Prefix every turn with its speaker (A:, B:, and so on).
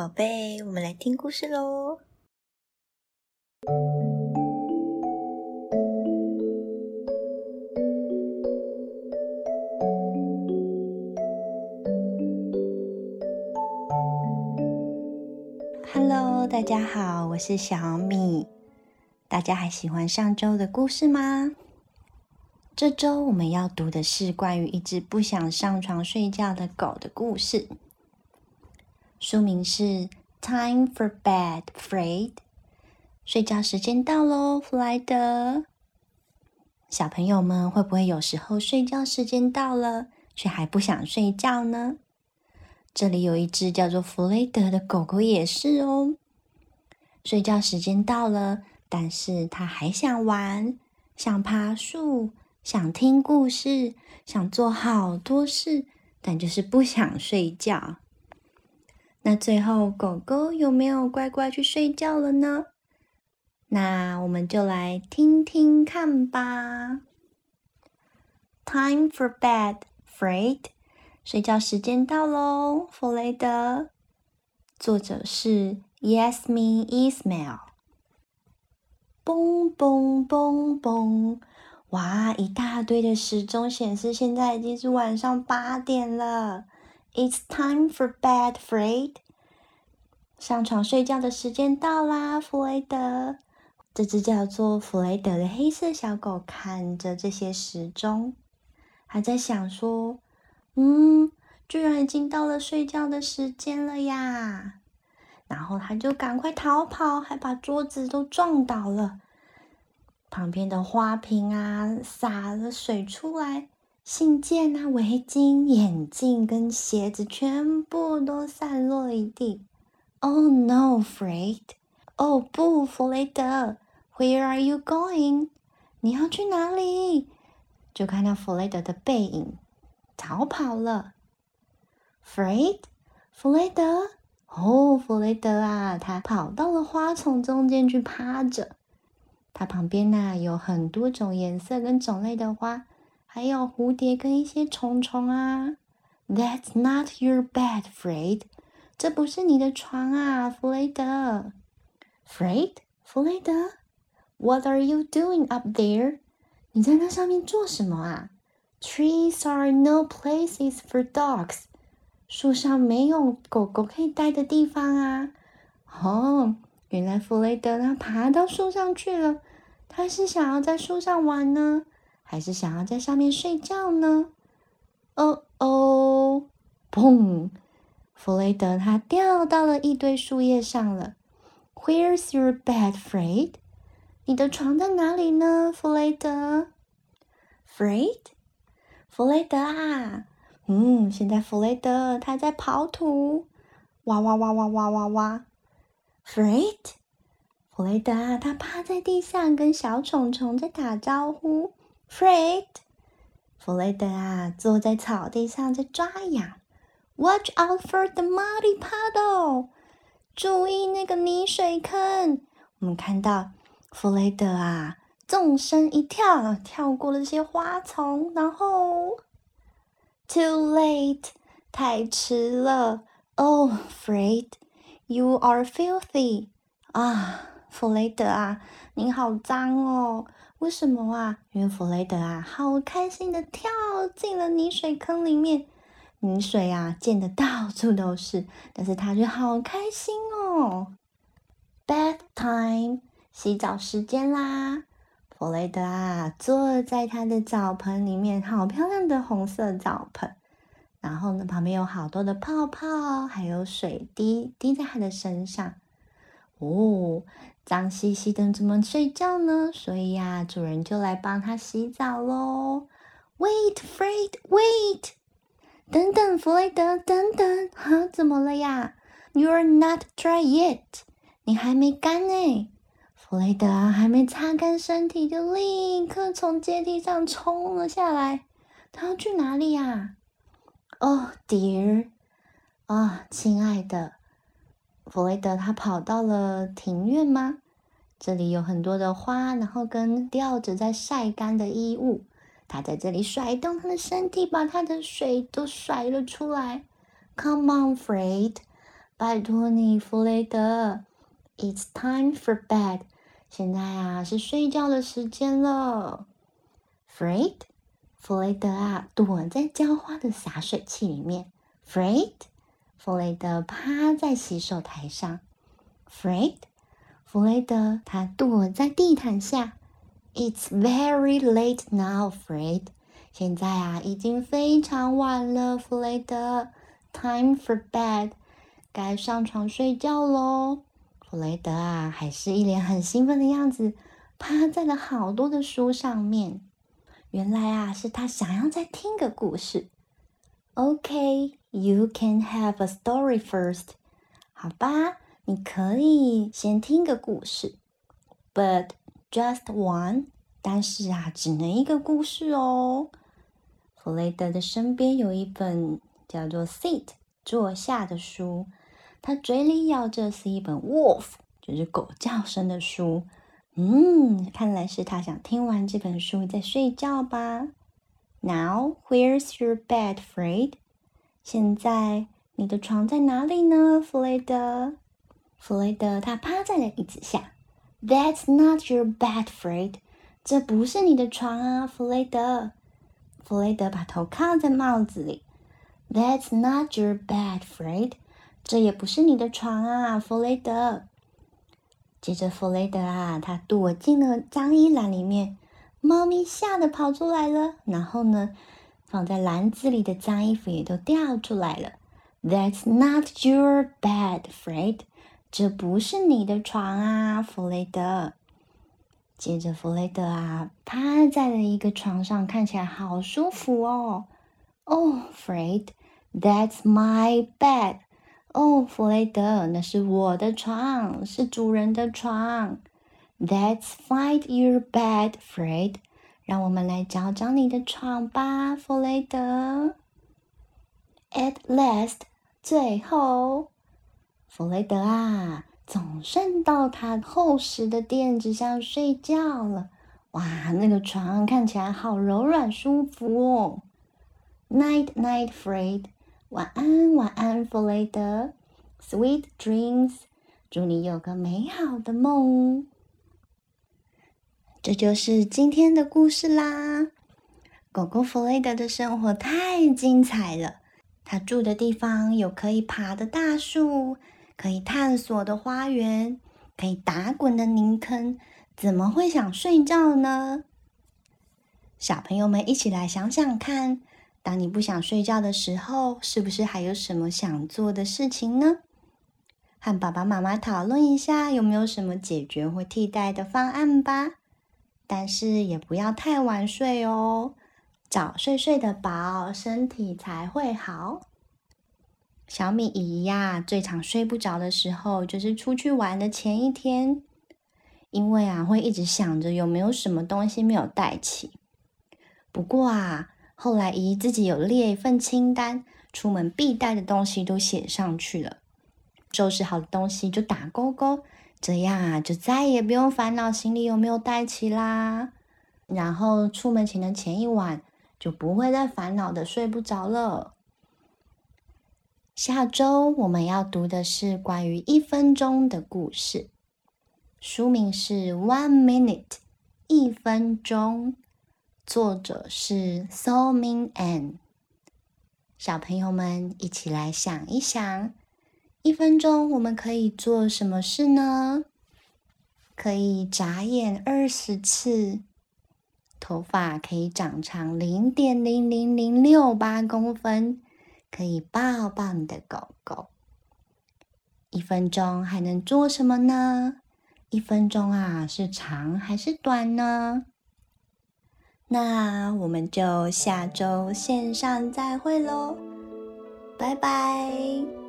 A: 宝贝，我们来听故事喽。Hello，大家好，我是小米。大家还喜欢上周的故事吗？这周我们要读的是关于一只不想上床睡觉的狗的故事。书名是《Time for Bed, Fred》。睡觉时间到喽，弗莱德。小朋友们会不会有时候睡觉时间到了，却还不想睡觉呢？这里有一只叫做弗雷德的狗狗也是哦。睡觉时间到了，但是它还想玩，想爬树，想听故事，想做好多事，但就是不想睡觉。那最后，狗狗有没有乖乖去睡觉了呢？那我们就来听听看吧。Time for bed, Fred。睡觉时间到喽，弗雷德。作者是 Yasmin Ismail。嘣嘣嘣嘣！哇，一大堆的时钟显示现在已经是晚上八点了。It's time for bed, Fred。上床睡觉的时间到啦，弗雷德。这只叫做弗雷德的黑色小狗看着这些时钟，还在想说。嗯，居然已经到了睡觉的时间了呀！然后他就赶快逃跑，还把桌子都撞倒了。旁边的花瓶啊，洒了水出来，信件啊、围巾、眼镜跟鞋子全部都散落一地。Oh no, Fred！哦不，弗雷德，Where are you going？你要去哪里？就看到弗雷德的背影。逃跑了，Fred，弗雷德，哦，弗雷德啊，他跑到了花丛中间去趴着。他旁边呢有很多种颜色跟种类的花，还有蝴蝶跟一些虫虫啊。That's not your bed, Fred，这不是你的床啊，弗雷德。Fred，弗雷德，What are you doing up there？你在那上面做什么啊？Trees are no places for dogs。树上没有狗狗可以待的地方啊！哦，原来弗雷德他爬到树上去了。他是想要在树上玩呢，还是想要在上面睡觉呢？哦哦，砰！弗雷德他掉到了一堆树叶上了。Where's your bed, Fred？你的床在哪里呢，弗雷德？Fred？弗雷德啊，嗯，现在弗雷德他在刨土，哇哇哇哇哇哇哇，Fred，弗雷德啊，他趴在地上跟小虫虫在打招呼，Fred，弗雷德啊，坐在草地上在抓痒，Watch out for the muddy puddle，注意那个泥水坑。我们看到弗雷德啊。纵身一跳，跳过了这些花丛，然后，too late，太迟了。Oh, Fred, you are filthy. 啊，弗雷德啊，你好脏哦！为什么啊？因为弗雷德啊，好开心的跳进了泥水坑里面，泥水啊溅的到处都是，但是他却好开心哦。Bath time，洗澡时间啦！弗雷德啊，坐在他的澡盆里面，好漂亮的红色澡盆。然后呢，旁边有好多的泡泡，还有水滴滴在他的身上。哦，脏兮兮的，怎么睡觉呢？所以呀，主人就来帮他洗澡喽。Wait, Fred, wait！等等，弗雷德，等等，哈，怎么了呀？You're not dry yet，你还没干呢。弗雷德还没擦干身体，就立刻从阶梯上冲了下来。他要去哪里呀？哦，Dear，啊，亲爱的，弗雷德，他跑到了庭院吗？这里有很多的花，然后跟吊着在晒干的衣物。他在这里甩动他的身体，把他的水都甩了出来。Come on, Fred，拜托你，弗雷德，It's time for bed。现在啊，是睡觉的时间了。Fred，弗雷德啊，躲在浇花的洒水器里面。Fred，弗雷德趴在洗手台上。Fred，弗雷德他躲在地毯下。It's very late now, Fred。现在啊，已经非常晚了，弗雷德。Time for bed，该上床睡觉喽。弗雷德啊，还是一脸很兴奋的样子，趴在了好多的书上面。原来啊，是他想要再听个故事。OK You can have a story first。好吧，你可以先听个故事，but just one。但是啊，只能一个故事哦。弗雷德的身边有一本叫做《Sit》坐下的书。他嘴里咬着是一本 wolf，就是狗叫声的书。嗯，看来是他想听完这本书再睡觉吧。Now, where's your bed, Fred？现在你的床在哪里呢，弗雷德？弗雷德他趴在了椅子下。That's not your bed, Fred。这不是你的床啊，弗雷德。弗雷德把头靠在帽子里。That's not your bed, Fred。这也不是你的床啊，弗雷德。接着，弗雷德啊，他躲进了脏衣篮里面。猫咪吓得跑出来了，然后呢，放在篮子里的脏衣服也都掉出来了。That's not your bed, Fred。这不是你的床啊，弗雷德。接着，弗雷德啊，趴在了一个床上，看起来好舒服哦。Oh, Fred，that's my bed。哦，弗雷德，那是我的床，是主人的床。Let's find your bed, Fred。让我们来找找你的床吧，弗雷德。At last，最后，弗雷德啊，总算到他厚实的垫子上睡觉了。哇，那个床看起来好柔软舒服哦。Night, night, Fred。晚安，晚安，弗雷德。Sweet dreams，祝你有个美好的梦。这就是今天的故事啦。狗狗弗雷德的生活太精彩了。它住的地方有可以爬的大树，可以探索的花园，可以打滚的泥坑，怎么会想睡觉呢？小朋友们一起来想想看。当你不想睡觉的时候，是不是还有什么想做的事情呢？和爸爸妈妈讨论一下，有没有什么解决或替代的方案吧。但是也不要太晚睡哦，早睡睡得饱，身体才会好。小米姨呀，最常睡不着的时候就是出去玩的前一天，因为啊，会一直想着有没有什么东西没有带齐。不过啊。后来，姨自己有列一份清单，出门必带的东西都写上去了。收拾好的东西就打勾勾，这样啊，就再也不用烦恼行李有没有带齐啦。然后出门前的前一晚，就不会再烦恼的睡不着了。下周我们要读的是关于一分钟的故事，书名是《One Minute》，一分钟。作者是 So Min An。小朋友们一起来想一想，一分钟我们可以做什么事呢？可以眨眼二十次，头发可以长长零点零零零六八公分，可以抱抱你的狗狗。一分钟还能做什么呢？一分钟啊，是长还是短呢？那我们就下周线上再会喽，拜拜。